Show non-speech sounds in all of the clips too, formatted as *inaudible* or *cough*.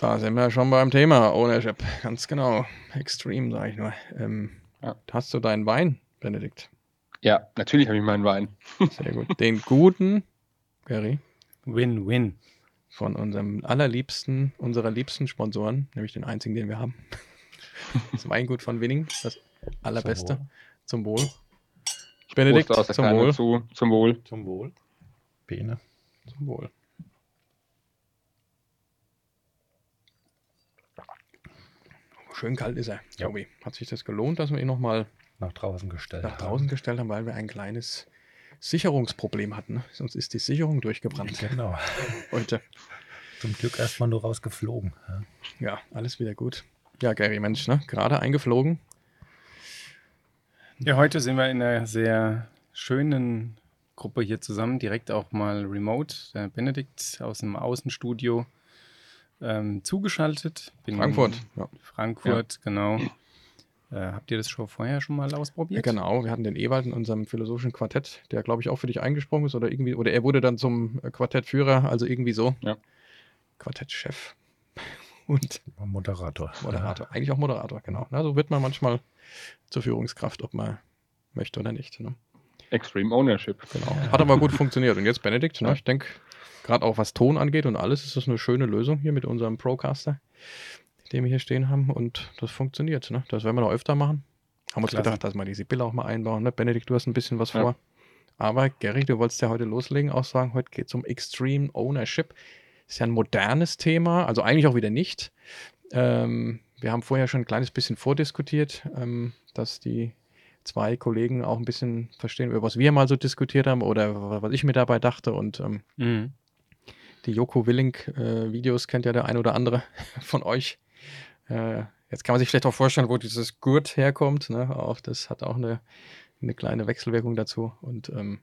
Da sind wir schon beim Thema Ownership. Ganz genau. Extreme, sage ich nur. Ähm, Ja. Hast du deinen Wein, Benedikt? Ja, natürlich habe ich meinen Wein. *laughs* Sehr gut. Den guten, Gary, Win-win. von unserem allerliebsten, unserer liebsten Sponsoren, nämlich den einzigen, den wir haben. *laughs* Das Weingut von Winning, das allerbeste. Zum Wohl. Benedikt, Prost aus der zum Wohl. Zu, zum Wohl. Zum Wohl. Bene. Zum Wohl. Schön kalt ist er, Ja. Tobi. Hat sich das gelohnt, dass wir ihn nochmal Nach draußen gestellt. nach draußen gestellt haben, weil wir ein kleines Sicherungsproblem hatten. ne? Sonst ist die Sicherung durchgebrannt Genau. *laughs* heute. Zum Glück erstmal nur rausgeflogen. Ja. Ja, alles wieder gut. Ja, Gary, Mensch, ne? Gerade eingeflogen. Ja, heute sind wir in einer sehr schönen Gruppe hier zusammen, direkt auch mal remote. Der Benedikt aus dem Außenstudio ähm, zugeschaltet. Bin Frankfurt. Ja. Frankfurt, genau. Äh, habt ihr das schon vorher schon mal Ja, ausprobiert? genau, wir hatten den Ewald in unserem philosophischen Quartett, der glaube ich auch für dich eingesprungen ist oder irgendwie, oder er wurde dann zum äh, Quartettführer, also irgendwie so. Ja. Quartettchef *laughs* und Moderator. Moderator. Eigentlich auch Moderator, genau. Na, so wird man manchmal zur Führungskraft, ob man möchte oder nicht. Ne? Extreme Ownership. Genau. Hat aber gut funktioniert. Und jetzt Benedikt, ne? Ja. ich denke, gerade auch was Ton angeht und alles, ist das eine schöne Lösung hier mit unserem Procaster, den wir hier stehen haben. Und das funktioniert. Ne? Das werden wir noch öfter machen. Haben uns Klasse. gedacht, dass wir die Sibylle auch mal einbauen. Ne? Benedikt, du hast ein bisschen was Ja. vor. Aber Gary, du wolltest ja heute loslegen, auch sagen, heute geht es um Extreme Ownership. Ist ja ein modernes Thema, also eigentlich auch wieder nicht. Ähm, wir haben vorher schon ein kleines bisschen vordiskutiert, ähm, dass die zwei Kollegen auch ein bisschen verstehen, über was wir mal so diskutiert haben oder was ich mir dabei dachte. Und ähm, Mhm. die Joko Willink-Videos kennt ja der ein oder andere *laughs* von euch. Äh, jetzt kann man sich vielleicht auch vorstellen, wo dieses Gurt herkommt. Ne? Auch das hat auch eine, eine kleine Wechselwirkung dazu. Und ähm,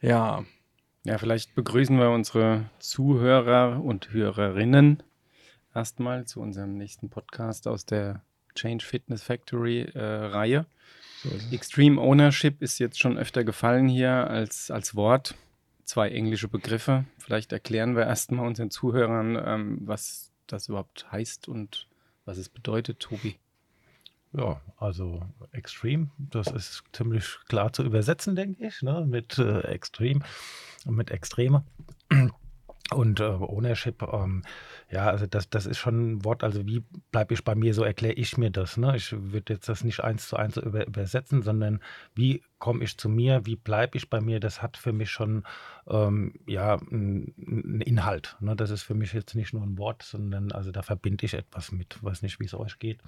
ja, Ja, vielleicht begrüßen wir unsere Zuhörer und Hörerinnen erstmal zu unserem nächsten Podcast aus der Change Fitness Factory äh, Reihe. So. Extreme Ownership ist jetzt schon öfter gefallen hier als, als Wort. Zwei englische Begriffe. Vielleicht erklären wir erstmal unseren Zuhörern, ähm, was das überhaupt heißt und was es bedeutet, Tobi. Ja, also Extreme, das ist ziemlich klar zu übersetzen, denke ich, ne? mit äh, Extreme und mit Extreme. Und äh, Ownership, ähm, ja, also das, das ist schon ein Wort, also wie bleibe ich bei mir, so erkläre ich mir das. Ne? Ich würde jetzt das nicht eins zu eins über, übersetzen, sondern wie komme ich zu mir, wie bleibe ich bei mir, das hat für mich schon ähm, ja, einen Inhalt. Ne? Das ist für mich jetzt nicht nur ein Wort, sondern also da verbinde ich etwas mit. Weiß nicht, wie es euch geht.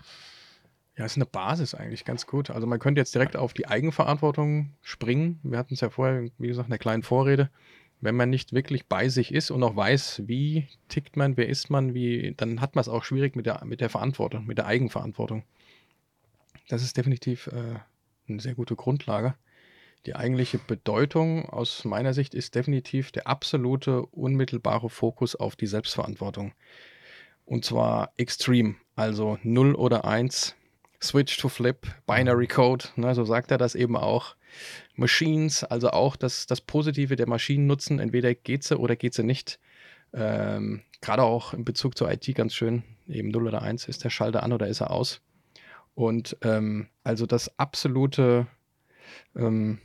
Ja, ist eine Basis eigentlich ganz gut. Also man könnte jetzt direkt auf die Eigenverantwortung springen. Wir hatten es ja vorher, wie gesagt, in der kleinen Vorrede. Wenn man nicht wirklich bei sich ist und auch weiß, wie tickt man, wer ist man, wie, dann hat man es auch schwierig mit der, mit der Verantwortung, mit der Eigenverantwortung. Das ist definitiv äh, eine sehr gute Grundlage. Die eigentliche Bedeutung aus meiner Sicht ist definitiv der absolute, unmittelbare Fokus auf die Selbstverantwortung. Und zwar extrem, also 0 oder 1, Switch to Flip, Binary Code, ne, so sagt er das eben auch. Machines, also auch das, das Positive der Maschinen nutzen, entweder geht sie oder geht sie nicht. Ähm, Gerade auch in Bezug zur IT ganz schön, eben 0 oder 1, ist der Schalter an oder ist er aus. Und ähm, also das absolute, ähm,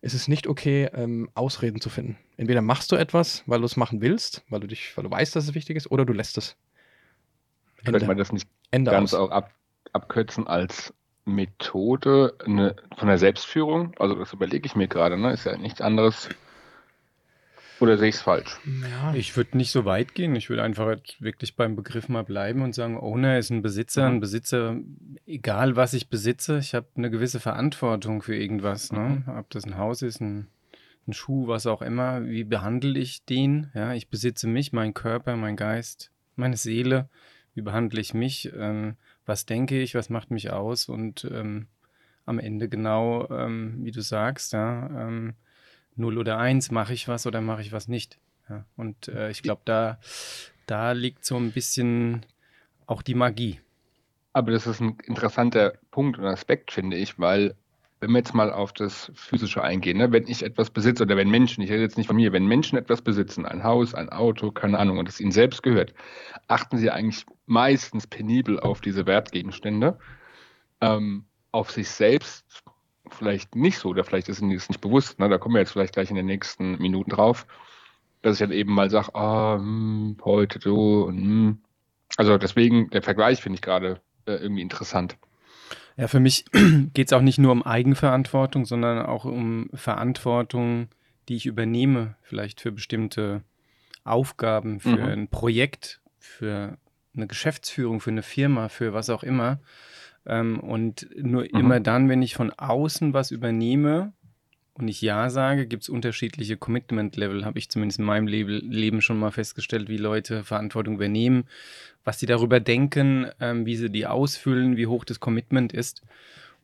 es ist nicht okay, ähm, Ausreden zu finden. Entweder machst du etwas, weil du es machen willst, weil du dich, weil du weißt, dass es wichtig ist, oder du lässt es. Könnte man das nicht Ende ganz aus. auch ab, abkürzen als Methode eine, von der Selbstführung? Also das überlege ich mir gerade, ne? Ist ja nichts anderes. Oder sehe ich es falsch? Ja, Ich würde nicht so weit gehen. Ich würde einfach wirklich beim Begriff mal bleiben und sagen, Owner ist ein Besitzer. Mhm. Ein Besitzer, egal was ich besitze, ich habe eine gewisse Verantwortung für irgendwas. Ne? Ob das ein Haus ist, ein, ein Schuh, was auch immer. Wie behandle ich den? Ja, ich besitze mich, meinen Körper, meinen Geist, meine Seele. Wie behandle ich mich? Ähm, was denke ich? Was macht mich aus? Und ähm, am Ende genau, ähm, wie du sagst, ja, ähm, 0 oder 1, mache ich was oder mache ich was nicht. Ja, und äh, ich glaube, da, da liegt so ein bisschen auch die Magie. Aber das ist ein interessanter Punkt und Aspekt, finde ich, weil wenn wir jetzt mal auf das Physische eingehen, ne? wenn ich etwas besitze oder wenn Menschen, ich rede jetzt nicht von mir, wenn Menschen etwas besitzen, ein Haus, ein Auto, keine Ahnung, und es ihnen selbst gehört, achten sie eigentlich meistens penibel auf diese Wertgegenstände. Ähm, auf sich selbst vielleicht nicht so, oder vielleicht ist ihnen das nicht bewusst, ne? da kommen wir jetzt vielleicht gleich in den nächsten Minuten drauf, dass ich dann eben mal sage, ah, hm, heute so hm. Also deswegen, der Vergleich finde ich gerade äh, irgendwie interessant. Ja, für mich *clears throat* geht es auch nicht nur um Eigenverantwortung, sondern auch um Verantwortung, die ich übernehme, vielleicht für bestimmte Aufgaben, für mhm. ein Projekt, für eine Geschäftsführung, für eine Firma, für was auch immer. Ähm, und nur mhm. immer dann, wenn ich von außen was übernehme, und ich Ja sage, gibt es unterschiedliche Commitment-Level, habe ich zumindest in meinem Le Leben schon mal festgestellt, wie Leute Verantwortung übernehmen, was sie darüber denken, ähm, wie sie die ausfüllen, wie hoch das Commitment ist.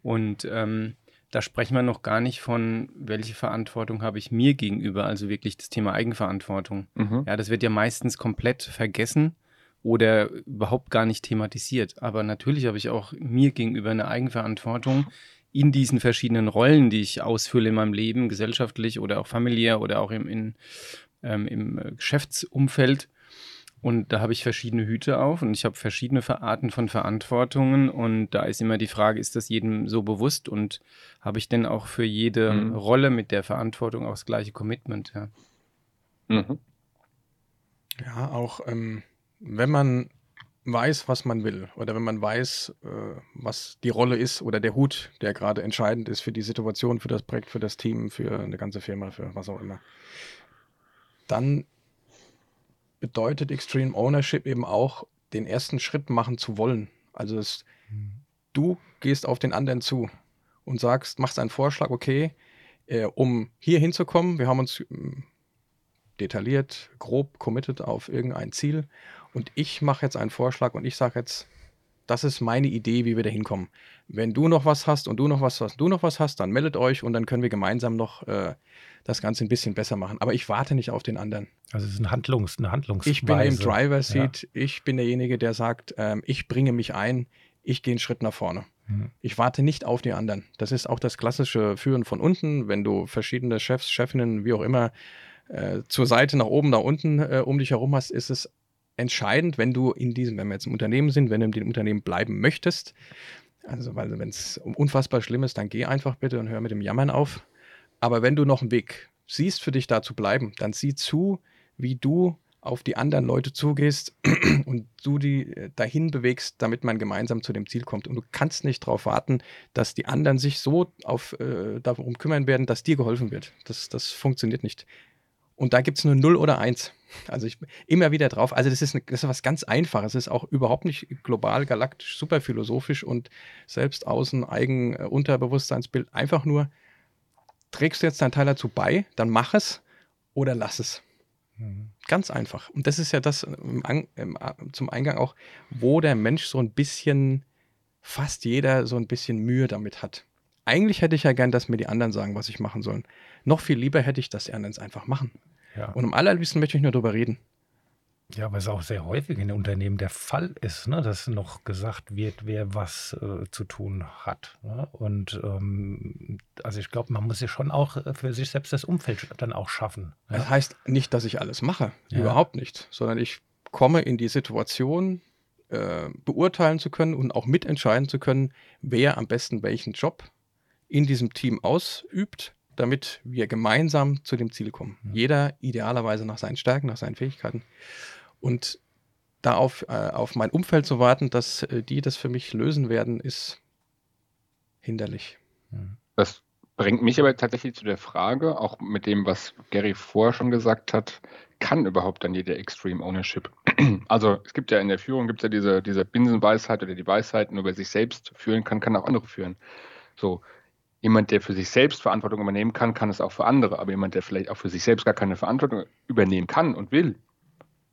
Und ähm, da sprechen wir noch gar nicht von, welche Verantwortung habe ich mir gegenüber, also wirklich das Thema Eigenverantwortung. Mhm. Ja, das wird ja meistens komplett vergessen oder überhaupt gar nicht thematisiert. Aber natürlich habe ich auch mir gegenüber eine Eigenverantwortung in diesen verschiedenen Rollen, die ich ausfülle in meinem Leben, gesellschaftlich oder auch familiär oder auch im, in, ähm, im äh, Geschäftsumfeld. Und da habe ich verschiedene Hüte auf und ich habe verschiedene Arten von Verantwortungen. Und da ist immer die Frage, ist das jedem so bewusst und habe ich denn auch für jede mhm. Rolle mit der Verantwortung auch das gleiche Commitment? Ja, mhm. ja auch ähm, wenn man weiß, was man will oder wenn man weiß, äh, was die Rolle ist oder der Hut, der gerade entscheidend ist für die Situation, für das Projekt, für das Team, für eine ganze Firma, für was auch immer, dann bedeutet Extreme Ownership eben auch, den ersten Schritt machen zu wollen. Also es, mhm. du gehst auf den anderen zu und sagst, machst einen Vorschlag, okay, äh, um hier hinzukommen, wir haben uns hm, detailliert, grob committed auf irgendein Ziel und ich mache jetzt einen Vorschlag und ich sage jetzt, das ist meine Idee, wie wir da hinkommen. Wenn du noch was hast und du noch was hast, du noch was hast, dann meldet euch und dann können wir gemeinsam noch äh, das Ganze ein bisschen besser machen. Aber ich warte nicht auf den anderen. Also es ist ein Handlungs, eine Handlungsweise. Ich bin im Driver Seat. Ja. Ich bin derjenige, der sagt, ähm, ich bringe mich ein, ich gehe einen Schritt nach vorne. Mhm. Ich warte nicht auf die anderen. Das ist auch das klassische Führen von unten, wenn du verschiedene Chefs, Chefinnen, wie auch immer, äh, zur Seite, nach oben, nach unten äh, um dich herum hast, ist es entscheidend, wenn du in diesem, wenn wir jetzt im Unternehmen sind, wenn du in dem Unternehmen bleiben möchtest. Also, weil wenn es unfassbar schlimm ist, dann geh einfach bitte und hör mit dem Jammern auf. Aber wenn du noch einen Weg siehst, für dich da zu bleiben, dann sieh zu, wie du auf die anderen Leute zugehst *clears throat* und du die äh, dahin bewegst, damit man gemeinsam zu dem Ziel kommt. Und du kannst nicht darauf warten, dass die anderen sich so auf, äh, darum kümmern werden, dass dir geholfen wird. Das, das funktioniert nicht. Und da gibt es nur 0 oder 1. Also ich immer wieder drauf. Also das ist, eine, das ist was ganz Einfaches. Es ist auch überhaupt nicht global, galaktisch, super philosophisch und selbst außen eigen äh, Unterbewusstseinsbild. Einfach nur, trägst du jetzt deinen Teil dazu bei, dann mach es oder lass es. Mhm. Ganz einfach. Und das ist ja das im, im, äh, zum Eingang auch, wo der Mensch so ein bisschen, fast jeder so ein bisschen Mühe damit hat. Eigentlich hätte ich ja gern, dass mir die anderen sagen, was ich machen soll. Noch viel lieber hätte ich, dass die anderen es einfach machen. Ja. Und am allerliebsten möchte ich nur darüber reden. Ja, weil es auch sehr häufig in den Unternehmen der Fall ist, ne, dass noch gesagt wird, wer was äh, zu tun hat. Ne? Und ähm, also ich glaube, man muss ja schon auch äh, für sich selbst das Umfeld dann auch schaffen. Ja? Das heißt nicht, dass ich alles mache, ja. überhaupt nicht, sondern ich komme in die Situation, äh, beurteilen zu können und auch mitentscheiden zu können, wer am besten welchen Job in diesem Team ausübt damit wir gemeinsam zu dem Ziel kommen. Mhm. Jeder idealerweise nach seinen Stärken, nach seinen Fähigkeiten. Und da auf, äh, auf mein Umfeld zu warten, dass äh, die das für mich lösen werden, ist hinderlich. Das bringt mich aber tatsächlich zu der Frage, auch mit dem, was Gary vorher schon gesagt hat, kann überhaupt dann jeder Extreme Ownership? *clears throat* Also es gibt ja in der Führung, gibt es ja diese, diese Binsenweisheit oder die Weisheit, nur wer sich selbst führen kann, kann auch andere führen. So, jemand, der für sich selbst Verantwortung übernehmen kann, kann es auch für andere. Aber jemand, der vielleicht auch für sich selbst gar keine Verantwortung übernehmen kann und will,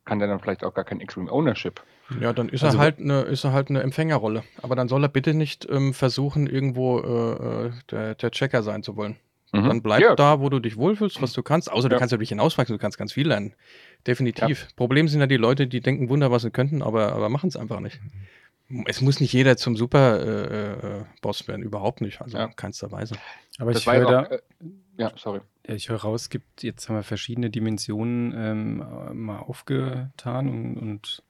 kann der dann vielleicht auch gar kein Extreme Ownership. Ja, dann ist also, er halt eine, ist er halt eine Empfängerrolle. Aber dann soll er bitte nicht ähm, versuchen, irgendwo äh, äh der, der, Checker sein zu wollen. Mhm. Dann bleib ja. da, wo du dich wohlfühlst, was du kannst. Außer ja. du kannst natürlich hinauswachsen, du kannst ganz viel lernen. Definitiv. Ja. Problem sind ja die Leute, die denken Wunder, was sie könnten, aber, aber machen es einfach nicht. Es muss nicht jeder zum Super-Boss äh, werden, überhaupt nicht. Also Ja. in keinster Weise. Aber Das ich höre ja da, äh, ja, sorry. Ich höre raus, gibt, jetzt haben wir verschiedene Dimensionen ähm, äh, mal aufgetan und, und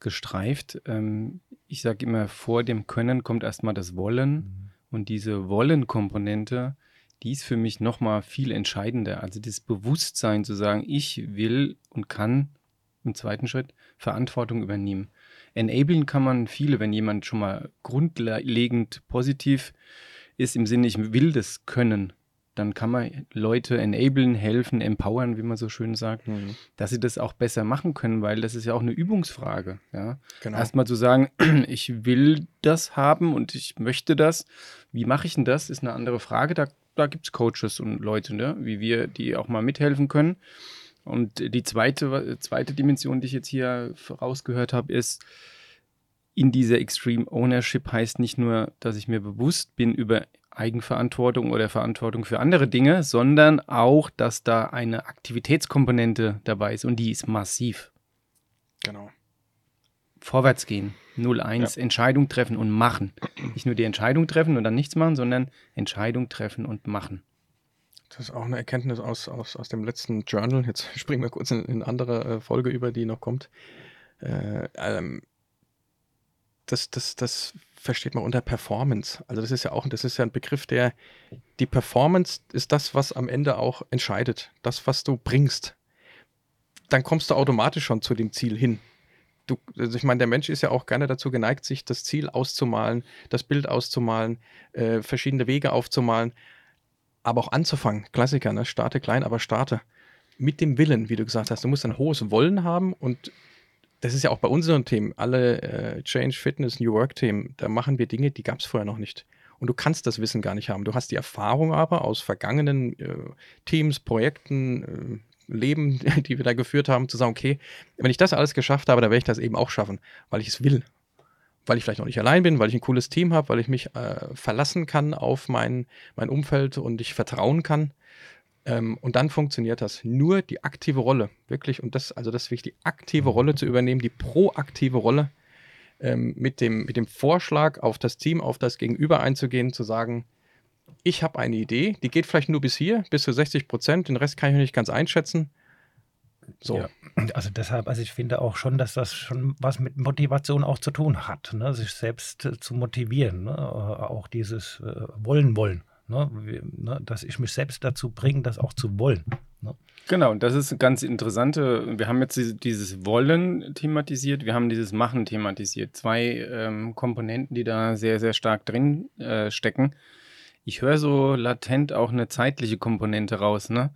gestreift. Ähm, ich sage immer, vor dem Können kommt erstmal das Wollen. Und diese Wollen-Komponente, die ist für mich nochmal viel entscheidender. Also das Bewusstsein zu sagen, ich will und kann im zweiten Schritt Verantwortung übernehmen. Enablen kann man viele, wenn jemand schon mal grundlegend positiv ist, im Sinne, ich will das können, dann kann man Leute enablen, helfen, empowern, wie man so schön sagt, Mhm. dass sie das auch besser machen können, weil das ist ja auch eine Übungsfrage. Ja? Genau. Erstmal zu sagen, *clears throat* ich will das haben und ich möchte das. Wie mache ich denn das, ist eine andere Frage. Da, da gibt es Coaches und Leute, ne? wie wir, die auch mal mithelfen können. Und die zweite, zweite Dimension, die ich jetzt hier rausgehört habe, ist, in dieser Extreme Ownership heißt nicht nur, dass ich mir bewusst bin über Eigenverantwortung oder Verantwortung für andere Dinge, sondern auch, dass da eine Aktivitätskomponente dabei ist und die ist massiv. genau. Vorwärts gehen, 0-1, Entscheidung treffen und machen. Nicht nur die Entscheidung treffen und dann nichts machen, sondern Entscheidung treffen und machen. Das ist auch eine Erkenntnis aus, aus, aus dem letzten Journal. Jetzt *laughs* springen wir kurz in, in eine andere äh, Folge über, die noch kommt. Äh, ähm, das, das, das versteht man unter Performance. Also das ist ja auch, das ist ja ein Begriff, der die Performance ist das, was am Ende auch entscheidet. Das, was du bringst. Dann kommst du automatisch schon zu dem Ziel hin. Du, also ich meine, der Mensch ist ja auch gerne dazu geneigt, sich das Ziel auszumalen, das Bild auszumalen, äh, verschiedene Wege aufzumalen aber auch anzufangen. Klassiker, ne? Starte klein, aber starte. Mit dem Willen, wie du gesagt hast. Du musst ein hohes Wollen haben und das ist ja auch bei unseren Themen, alle äh, Change, Fitness, New Work-Themen, da machen wir Dinge, die gab es vorher noch nicht. Und du kannst das Wissen gar nicht haben. Du hast die Erfahrung aber aus vergangenen äh, Teams, Projekten, äh, Leben, *laughs* die wir da geführt haben, zu sagen, okay, wenn ich das alles geschafft habe, dann werde ich das eben auch schaffen, weil ich es will. Weil ich vielleicht noch nicht allein bin, weil ich ein cooles Team habe, weil ich mich äh, verlassen kann auf mein, mein Umfeld und ich vertrauen kann. Ähm, und dann funktioniert das. Nur die aktive Rolle, wirklich, und das, also das ist wichtig, die aktive Rolle zu übernehmen, die proaktive Rolle ähm, mit, dem, mit dem Vorschlag auf das Team, auf das Gegenüber einzugehen, zu sagen, ich habe eine Idee, die geht vielleicht nur bis hier, bis zu 60 Prozent, den Rest kann ich noch nicht ganz einschätzen. So. Ja. Also deshalb, also ich finde auch schon, dass das schon was mit Motivation auch zu tun hat, ne? sich selbst äh, zu motivieren, ne? Äh, auch dieses äh, Wollen wollen, ne? Wie, ne? dass ich mich selbst dazu bringe, das auch zu wollen. Ne? Genau, und das ist eine ganz interessante. Wir haben jetzt diese- dieses Wollen thematisiert, wir haben dieses Machen thematisiert. Zwei ähm, Komponenten, die da sehr, sehr stark drin äh, stecken. Ich höre so latent auch eine zeitliche Komponente raus. Ne?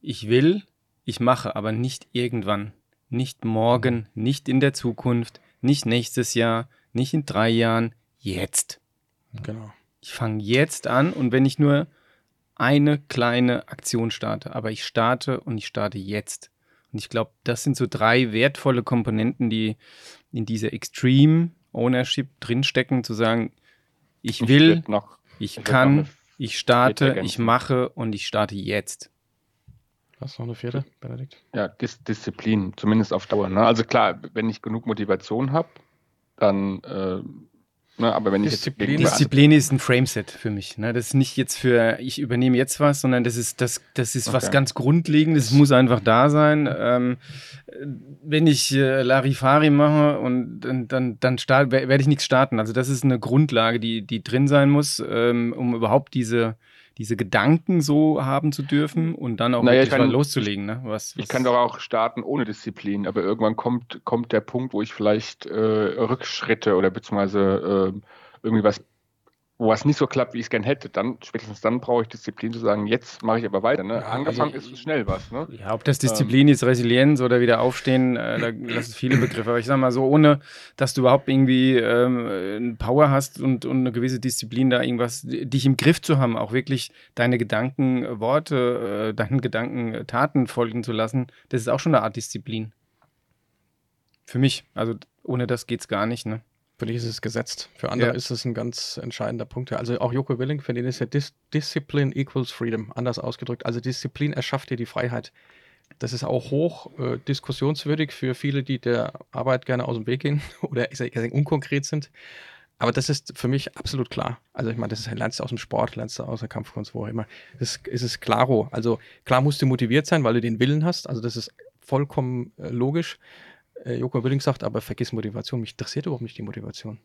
Ich will, ich mache, aber nicht irgendwann. Nicht morgen, nicht in der Zukunft, nicht nächstes Jahr, nicht in drei Jahren, jetzt. Genau. Ich fange jetzt an und wenn ich nur eine kleine Aktion starte, aber ich starte und ich starte jetzt. Und ich glaube, das sind so drei wertvolle Komponenten, die in dieser Extreme Ownership drinstecken, zu sagen, ich Ich will, würd noch, ich kann, ich starte, ich mache und ich starte jetzt. Hast du noch eine vierte, Benedikt? Ja, Dis Disziplin, zumindest auf Dauer. Ne? Also klar, wenn ich genug Motivation habe, dann, äh, ne, aber wenn ich Disziplin- jetzt gegenüber- Disziplin ist ein Frameset für mich. Ne? Das ist nicht jetzt für, ich übernehme jetzt was, sondern das ist, das, das ist was Okay. ganz Grundlegendes. Es muss einfach da sein. Ähm, äh, wenn ich äh, Larifari mache und dann, dann, dann werde ich nichts starten. Also das ist eine Grundlage, die, die drin sein muss, ähm, um überhaupt diese, diese Gedanken so haben zu dürfen und dann auch Naja, ich wirklich kann- loszulegen. Ne? Was, Ich was- kann doch auch starten ohne Disziplin, aber irgendwann kommt, kommt der Punkt, wo ich vielleicht äh, Rückschritte oder beziehungsweise äh, irgendwie was, wo was nicht so klappt, wie ich es gern hätte. Dann, spätestens dann brauche ich Disziplin zu sagen, jetzt mache ich aber weiter. Ne? Ja, Angefangen also- ist schnell was. Ne? Ja, ob das Disziplin ist, Resilienz oder wieder aufstehen, äh, da das ist viele Begriffe. Aber ich sag mal so, ohne dass du überhaupt irgendwie ähm, Power hast und, und eine gewisse Disziplin, da irgendwas, dich im Griff zu haben, auch wirklich deine Gedanken, äh, Worte, äh, deinen Gedanken, äh, Taten folgen zu lassen, das ist auch schon eine Art Disziplin. Für mich. Also ohne das geht's gar nicht, ne? Für dich ist es gesetzt. Für andere Ja. ist es ein ganz entscheidender Punkt. Also auch Joko Willing, für den ist ja Dis Discipline equals freedom, anders ausgedrückt. Also Disziplin erschafft dir die Freiheit. Das ist auch hoch äh, diskussionswürdig für viele, die der Arbeit gerne aus dem Weg gehen *laughs* oder ich sage, unkonkret sind. Aber das ist für mich absolut klar. Also ich meine, das lernst du aus dem Sport, lernst du aus der Kampfkunst, wo auch immer. Das ist, ist klaro. Also klar musst du motiviert sein, weil du den Willen hast. Also das ist vollkommen äh, logisch. Äh, Joko Willing sagt, aber vergiss Motivation. Mich interessiert überhaupt nicht die Motivation.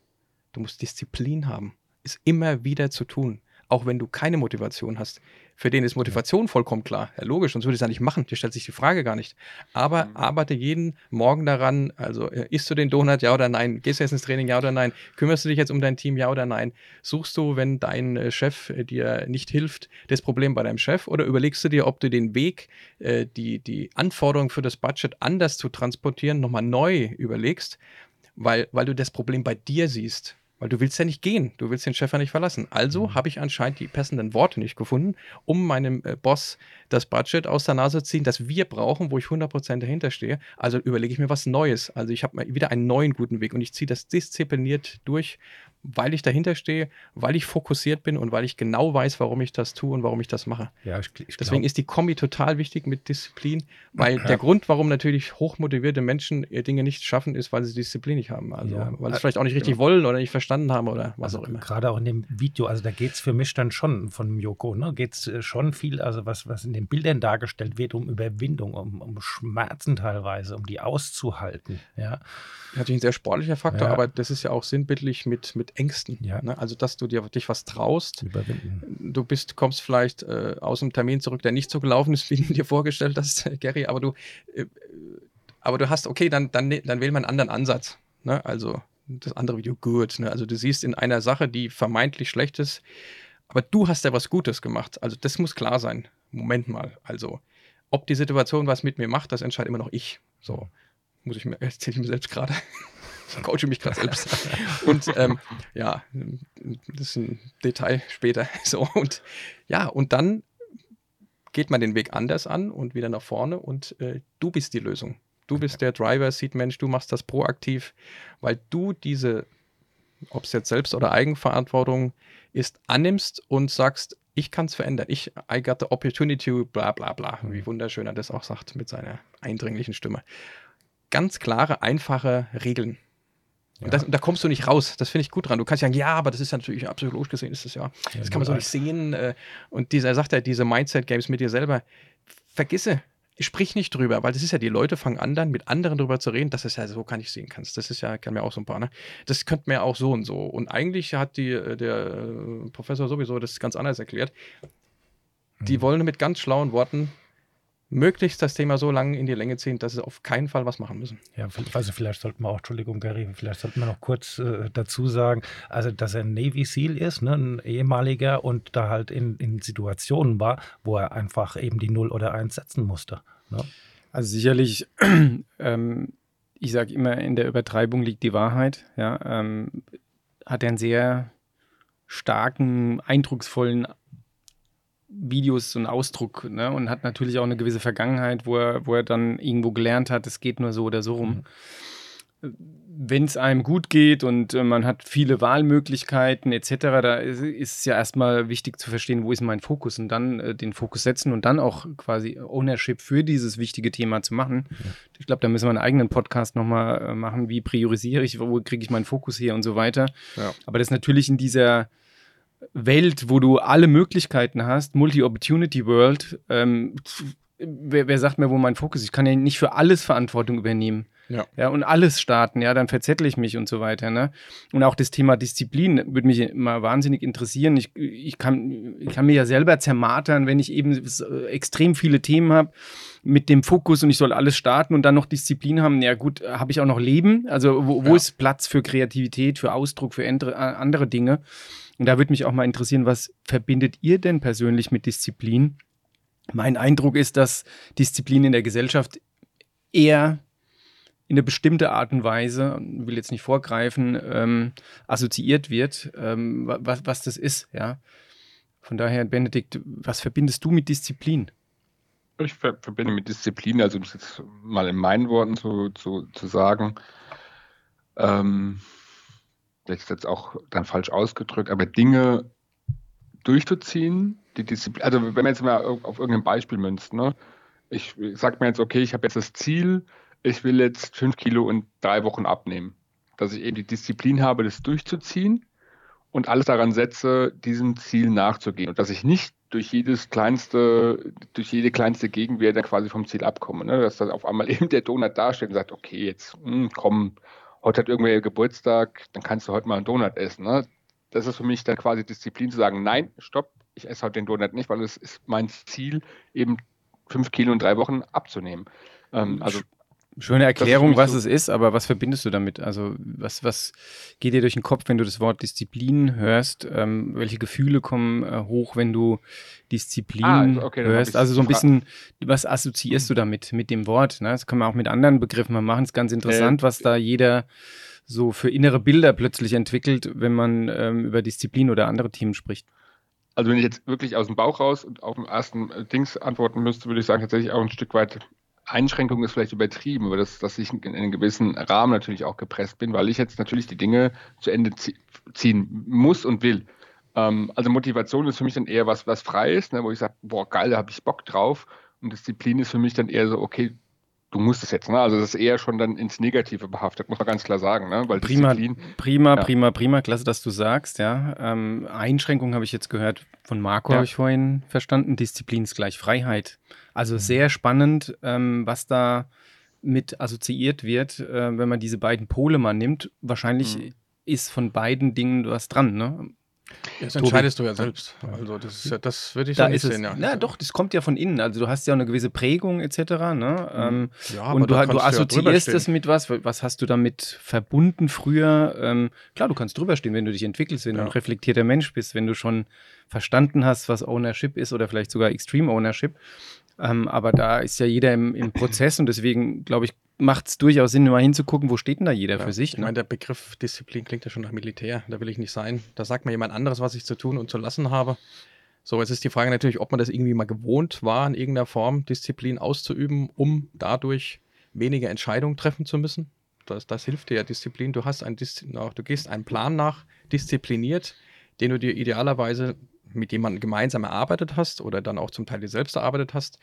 Du musst Disziplin haben. Ist immer wieder zu tun auch wenn du keine Motivation hast. Für den ist Motivation vollkommen klar. Ja, logisch, sonst würde ich es ja nicht machen. Dir stellt sich die Frage gar nicht. Aber mhm. arbeite jeden Morgen daran, also äh, isst du den Donut, ja oder nein? Gehst du jetzt ins Training, ja oder nein? Kümmerst du dich jetzt um dein Team, ja oder nein? Suchst du, wenn dein äh, Chef äh, dir nicht hilft, das Problem bei deinem Chef? Oder überlegst du dir, ob du den Weg, die, die Anforderungen für das Budget anders zu transportieren, nochmal neu überlegst? Weil, weil du das Problem bei dir siehst. Weil du willst ja nicht gehen, du willst den Chef ja nicht verlassen. Also mhm. habe ich anscheinend die passenden Worte nicht gefunden, um meinem äh, Boss das Budget aus der Nase zu ziehen, das wir brauchen, wo ich 100% dahinter stehe. Also überlege ich mir was Neues. Also ich habe wieder einen neuen guten Weg und ich ziehe das diszipliniert durch weil ich dahinter stehe, weil ich fokussiert bin und weil ich genau weiß, warum ich das tue und warum ich das mache. Ja, ich, ich Deswegen glaub... ist die Kombi total wichtig mit Disziplin, weil ja. der Grund, warum natürlich hochmotivierte Menschen Dinge nicht schaffen, ist, weil sie Disziplin nicht haben. Also, ja. weil sie es vielleicht auch nicht richtig ja. wollen oder nicht verstanden haben oder was also auch immer. Gerade auch in dem Video, also da geht es für mich dann schon von Yoko, ne, geht es äh, schon viel, also was, was in den Bildern dargestellt wird, um Überwindung, um, um Schmerzen teilweise, um die auszuhalten. Ja. Natürlich ein sehr sportlicher Faktor, aber das ist ja auch sinnbildlich mit, mit Ängsten. Ja. Ne? Also, dass du dir dich was traust. Überwinden. Du bist, kommst vielleicht äh, aus einem Termin zurück, der nicht so gelaufen ist, wie du dir vorgestellt hast, *laughs* Gary, aber du, äh, aber du hast, okay, dann, dann, dann wähl mal einen anderen Ansatz. Ne? Also, das andere Video, gut. Ne? Also, du siehst in einer Sache, die vermeintlich schlecht ist, aber du hast ja was Gutes gemacht. Also, das muss klar sein. Moment mal. Also, ob die Situation was mit mir macht, das entscheidet immer noch ich. So. Muss ich mir, *laughs* erzähle ich mir selbst gerade *laughs* coache mich gerade selbst. und ähm, ja, das ist ein Detail später. *laughs* So, und ja, und dann geht man den Weg anders an und wieder nach vorne und äh, du bist die Lösung. Du bist der Driver-Seat-Mensch, du machst das proaktiv, weil du diese, ob es jetzt Selbst- oder Eigenverantwortung ist, annimmst und sagst, ich kann es verändern. Ich, I got the opportunity, bla bla bla, wie mhm. wunderschön er das auch sagt mit seiner eindringlichen Stimme. Ganz klare, einfache Regeln. Und, das, und, da kommst du nicht raus. Das finde ich gut dran. Du kannst sagen, ja, aber das ist ja natürlich psychologisch gesehen, ist das ja, ja das kann man so nicht sehen. Äh, und dieser sagt ja, diese Mindset-Games mit dir selber, vergisse, sprich nicht drüber, weil das ist ja, die Leute fangen an, dann mit anderen drüber zu reden, das ist ja, so kann ich sehen kannst. Das ist ja, kann mir auch so ein paar, ne? Das könnte mir auch so und so. Und eigentlich hat die, äh, der äh, Professor sowieso das ganz anders erklärt. Die mhm. wollen mit ganz schlauen Worten möglichst das Thema so lange in die Länge ziehen, dass sie auf keinen Fall was machen müssen. Ja, also vielleicht sollten wir auch, Entschuldigung, Gary, vielleicht sollten wir noch kurz äh, dazu sagen, also dass er Navy SEAL ist, ne, ein ehemaliger und da halt in, in Situationen war, wo er einfach eben die Null oder Eins setzen musste. Ne? Also sicherlich, *clears throat* ähm, ich sage immer, in der Übertreibung liegt die Wahrheit. Ja, ähm, hat er einen sehr starken, eindrucksvollen Videos so einen Ausdruck ne? und hat natürlich auch eine gewisse Vergangenheit, wo er, wo er dann irgendwo gelernt hat, es geht nur so oder so rum. Mhm. Wenn es einem gut geht und äh, man hat viele Wahlmöglichkeiten etc., da ist, ist, es ja erstmal wichtig zu verstehen, wo ist mein Fokus und dann äh, den Fokus setzen und dann auch quasi Ownership für dieses wichtige Thema zu machen. Mhm. Ich glaube, da müssen wir einen eigenen Podcast nochmal äh, machen, wie priorisiere ich, wo kriege ich meinen Fokus her und so weiter. Ja. Aber das ist natürlich in dieser Welt, wo du alle Möglichkeiten hast, Multi-Opportunity World, ähm, wer, wer, sagt mir, wo mein Fokus ist? Ich kann ja nicht für alles Verantwortung übernehmen. Ja. ja. Und alles starten, ja, dann verzettle ich mich und so weiter. Ne? Und auch das Thema Disziplin würde mich immer wahnsinnig interessieren. Ich, ich, kann, ich kann mir ja selber zermatern, wenn ich eben extrem viele Themen habe mit dem Fokus und ich soll alles starten und dann noch Disziplin haben. Ja, gut, habe ich auch noch Leben? Also, wo, wo ja. ist Platz für Kreativität, für Ausdruck, für andere Dinge? Und da würde mich auch mal interessieren, was verbindet ihr denn persönlich mit Disziplin? Mein Eindruck ist, dass Disziplin in der Gesellschaft eher in eine bestimmte Art und Weise, will jetzt nicht vorgreifen, ähm, assoziiert wird, ähm, was, was das ist, ja. Von daher, Benedikt, was verbindest du mit Disziplin? Ich verbinde mit Disziplin, also um es jetzt mal in meinen Worten zu, zu, zu sagen, ähm, das ist jetzt auch dann falsch ausgedrückt, aber Dinge durchzuziehen, die Disziplin, also wenn man jetzt mal auf irgendein Beispiel münzt, ne? Ich sage mir jetzt, okay, ich habe jetzt das Ziel, ich will jetzt fünf Kilo in drei Wochen abnehmen. Dass ich eben die Disziplin habe, das durchzuziehen und alles daran setze, diesem Ziel nachzugehen. Und dass ich nicht durch jedes kleinste, durch jede kleinste Gegenwehr dann quasi vom Ziel abkomme. Ne? Dass dann auf einmal *laughs* eben der Donut dasteht und sagt, okay, jetzt mh, hm, komm, heute hat irgendwer Geburtstag, dann kannst du heute mal einen Donut essen. Ne? Das ist für mich dann quasi Disziplin zu sagen, nein, stopp, ich esse heute den Donut nicht, weil es ist mein Ziel, eben fünf Kilo in drei Wochen abzunehmen. Ähm, also Schöne Erklärung, was so es ist, aber was verbindest du damit? Also was, was geht dir durch den Kopf, wenn du das Wort Disziplin hörst? Ähm, welche Gefühle kommen äh, hoch, wenn du Disziplin ah, okay, hörst? Also so ein bisschen, was assoziierst du damit, mit dem Wort? Ne? Das kann man auch mit anderen Begriffen machen. Es ist ganz interessant, äh, was da jeder so für innere Bilder plötzlich entwickelt, wenn man ähm, über Disziplin oder andere Themen spricht. Also wenn ich jetzt wirklich aus dem Bauch raus und auf den ersten äh, Dings antworten müsste, würde ich sagen, tatsächlich auch ein Stück weit Einschränkung ist vielleicht übertrieben, aber das, dass ich in einen gewissen Rahmen natürlich auch gepresst bin, weil ich jetzt natürlich die Dinge zu Ende ziehen muss und will. Ähm, also Motivation ist für mich dann eher was, was Freies, ne, wo ich sage, boah, geil, da habe ich Bock drauf. Und Disziplin ist für mich dann eher so, okay, du musst es jetzt. Ne? Also das ist eher schon dann ins Negative behaftet, muss man ganz klar sagen. Ne? Weil prima, prima, ja. prima, prima, klasse, dass du sagst. Ja, ähm, Einschränkung habe ich jetzt gehört von Marco, ja. habe ich vorhin verstanden. Disziplin ist gleich Freiheit. Also mhm. sehr spannend, ähm, was da mit assoziiert wird, äh, wenn man diese beiden Pole mal nimmt. Wahrscheinlich mhm. ist von beiden Dingen was dran. Ne? Das entscheidest Tobi. du ja selbst. Also das, ja, das würde ich da so nicht sehen, ja. Na doch, das kommt ja von innen. Also du hast ja auch eine gewisse Prägung etc. Ne? Mhm. Ähm, ja, und du, du assoziierst ja es mit was. Was hast du damit verbunden früher? Ähm, klar, du kannst drüber stehen, wenn du dich entwickelst, wenn ja. du ein reflektierter Mensch bist, wenn du schon verstanden hast, was Ownership ist oder vielleicht sogar Extreme Ownership. Ähm, aber da ist ja jeder im, im Prozess und deswegen, glaube ich, macht es durchaus Sinn, mal hinzugucken, wo steht denn da jeder ja, für sich. Ich ne? meine, der Begriff Disziplin klingt ja schon nach Militär. Da will ich nicht sein. Da sagt mir jemand anderes, was ich zu tun und zu lassen habe. So, jetzt ist die Frage natürlich, ob man das irgendwie mal gewohnt war, in irgendeiner Form Disziplin auszuüben, um dadurch weniger Entscheidungen treffen zu müssen. Das, das hilft dir ja Disziplin. Du hast ein du gehst einen Plan nach, diszipliniert, den du dir idealerweise mit jemandem gemeinsam erarbeitet hast oder dann auch zum Teil dir selbst erarbeitet hast,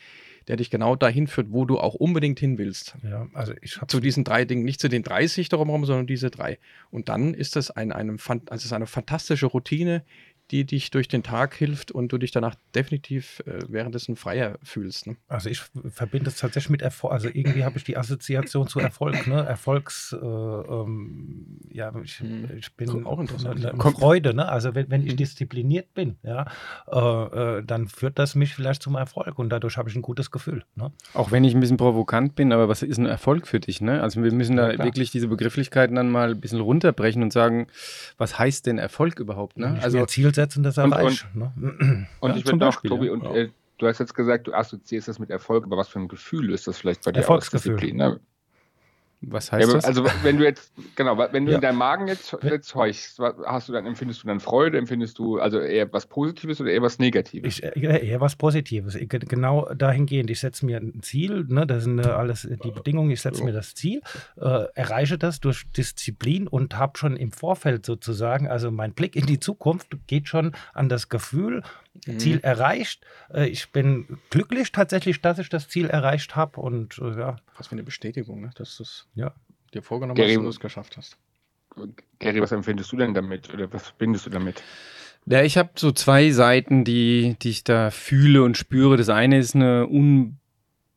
der dich genau dahin führt, wo du auch unbedingt hin willst. Ja, also ich habe zu diesen drei Dingen, nicht zu den 30 darum herum, sondern diese drei. Und dann ist das ein, einem, also ist eine fantastische Routine, die dich durch den Tag hilft und du dich danach definitiv äh, währenddessen freier fühlst. Ne? Also ich verbinde es tatsächlich mit Erfolg. Also irgendwie habe ich die Assoziation zu Erfolg, ne? Erfolgs, äh, ähm, ja, ich, hm. ich bin auch interessant. Eine, eine Freude, ne? Also wenn, wenn ich hm. diszipliniert bin, ja, äh, äh, dann führt das mich vielleicht zum Erfolg und dadurch habe ich ein gutes Gefühl. Ne? Auch wenn ich ein bisschen provokant bin, aber was ist ein Erfolg für dich? Ne? Also wir müssen da ja, wirklich diese Begrifflichkeiten dann mal ein bisschen runterbrechen und sagen, was heißt denn Erfolg überhaupt? Ne? Also Ziel setzen, das erreicht. Und, ne? und ja, ich würde auch, Tobi, und äh, du hast jetzt gesagt, du assoziierst das mit Erfolg, aber was für ein Gefühl ist das vielleicht bei dir? Erfolgsgefühl. Ne? Was heißt ja, das? Also wenn du jetzt, genau, wenn du ja. in deinem Magen jetzt, jetzt heuchst, hast du dann, empfindest du dann Freude, empfindest du also eher was Positives oder eher was Negatives? Ich, äh, eher was Positives. Genau dahingehend, ich setze mir ein Ziel, ne, das sind alles die Bedingungen, ich setze mir das Ziel, äh, erreiche das durch Disziplin und habe schon im Vorfeld sozusagen, also mein Blick in die Zukunft geht schon an das Gefühl, mhm. Ziel erreicht. Äh, ich bin glücklich tatsächlich, dass ich das Ziel erreicht habe und äh, ja. Was für eine Bestätigung, ne? dass du es ja. dir vorgenommen Gary, hast und es geschafft hast. Gary, was empfindest du denn damit oder was verbindest du damit? Ja, ich habe so zwei Seiten, die, die ich da fühle und spüre. Das eine ist eine un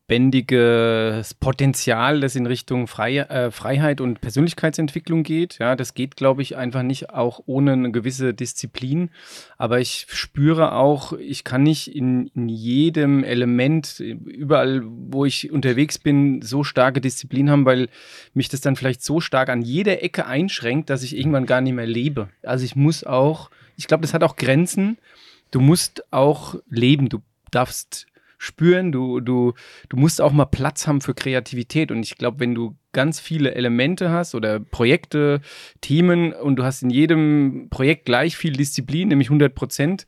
lebendiges Potenzial, das in Richtung Frei, äh, Freiheit und Persönlichkeitsentwicklung geht. Ja, das geht, glaube ich, einfach nicht auch ohne eine gewisse Disziplin. Aber ich spüre auch, ich kann nicht in, in jedem Element, überall, wo ich unterwegs bin, so starke Disziplin haben, weil mich das dann vielleicht so stark an jeder Ecke einschränkt, dass ich irgendwann gar nicht mehr lebe. Also ich muss auch, ich glaube, das hat auch Grenzen. Du musst auch leben. Du darfst spüren. Du, du, du musst auch mal Platz haben für Kreativität. Und ich glaube, wenn du ganz viele Elemente hast oder Projekte, Themen und du hast in jedem Projekt gleich viel Disziplin, nämlich 100 Prozent,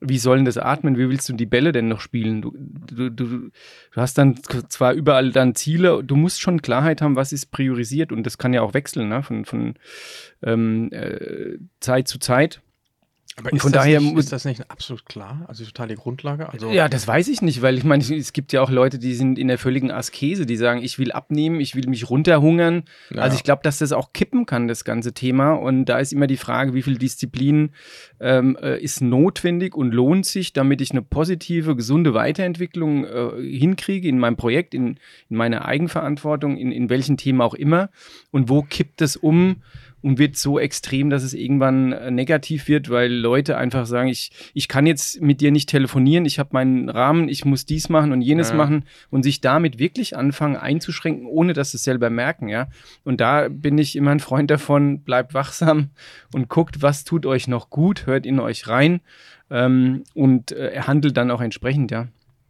wie sollen das atmen? Wie willst du die Bälle denn noch spielen? Du, du, du, du hast dann zwar überall dann Ziele, du musst schon Klarheit haben, was ist priorisiert und das kann ja auch wechseln ne? von, von ähm, äh, Zeit zu Zeit. Aber Und von daher nicht, ist das nicht absolut klar? Also total die Grundlage? Also, Ja, das weiß ich nicht, weil ich meine, es gibt ja auch Leute, die sind in der völligen Askese, die sagen, ich will abnehmen, ich will mich runterhungern. Ja. Also ich glaube, dass das auch kippen kann, das ganze Thema. Und da ist immer die Frage, wie viel Disziplin ähm, äh, ist notwendig und lohnt sich, damit ich eine positive, gesunde Weiterentwicklung äh, hinkriege in meinem Projekt, in, in meiner Eigenverantwortung, in, in welchen Themen auch immer. Und wo kippt es um? Und wird so extrem, dass es irgendwann äh, negativ wird, weil Leute einfach sagen, ich, ich kann jetzt mit dir nicht telefonieren, ich habe meinen Rahmen, ich muss dies machen und jenes Ja. machen und sich damit wirklich anfangen einzuschränken, ohne dass sie es selber merken, ja. Und da bin ich immer ein Freund davon, bleibt wachsam und guckt, was tut euch noch gut, hört in euch rein ähm, und äh, handelt dann auch entsprechend, ja.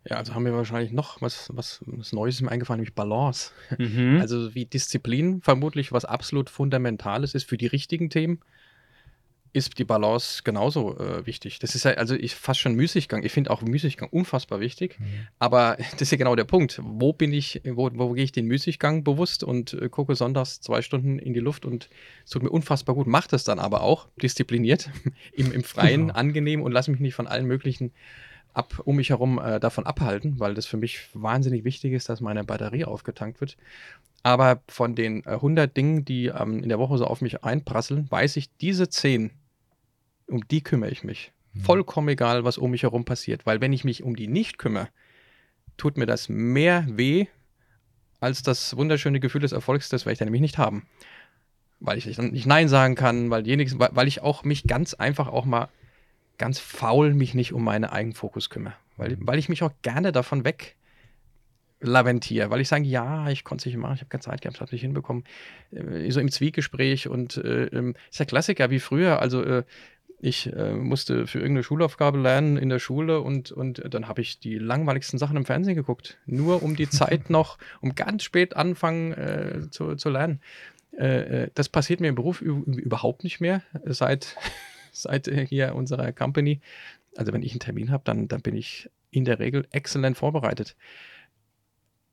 Ja, also haben wir wahrscheinlich noch was, was, was Neues ist mir eingefallen, nämlich Balance. Mhm. Also wie Disziplin vermutlich was absolut Fundamentales ist für die richtigen Themen, ist die Balance genauso äh, wichtig. Das ist ja, also ich fast schon Müßiggang. Ich finde auch Müßiggang unfassbar wichtig. Aber *laughs* das ist ja genau der Punkt. Wo bin ich, wo, wo gehe ich den Müßiggang bewusst und äh, gucke sonntags zwei Stunden in die Luft und es tut mir unfassbar gut. Mache das dann aber auch diszipliniert, *laughs* im, im Freien, Genau. angenehm und lasse mich nicht von allen möglichen ab, um mich herum äh, davon abhalten, weil das für mich wahnsinnig wichtig ist, dass meine Batterie aufgetankt wird. Aber von den äh, 100 Dingen, die ähm, in der Woche so auf mich einprasseln, weiß ich, diese 10, um die kümmere ich mich. Mhm. Vollkommen egal, was um mich herum passiert. Weil wenn ich mich um die nicht kümmere, tut mir das mehr weh als das wunderschöne Gefühl des Erfolgs, das werde ich dann nämlich nicht haben. Weil ich dann nicht Nein sagen kann, weil weil ich auch mich ganz einfach auch mal ganz faul mich nicht um meinen Eigenfokus kümmere. Weil, weil ich mich auch gerne davon weg laventiere, weil ich sage, ja, ich konnte es nicht machen, ich habe keine Zeit gehabt, ich habe nicht hinbekommen. Äh, so im Zwiegespräch und äh, ähm, ist ja Klassiker wie früher. Also äh, ich äh, musste für irgendeine Schulaufgabe lernen in der Schule und, und dann habe ich die langweiligsten Sachen im Fernsehen geguckt. Nur um die *laughs* Zeit noch, um ganz spät anfangen äh, zu, zu lernen. Äh, äh, das passiert mir im Beruf überhaupt nicht mehr seit, seit äh, hier unserer Company. Also wenn ich einen Termin habe, dann, dann bin ich in der Regel exzellent vorbereitet.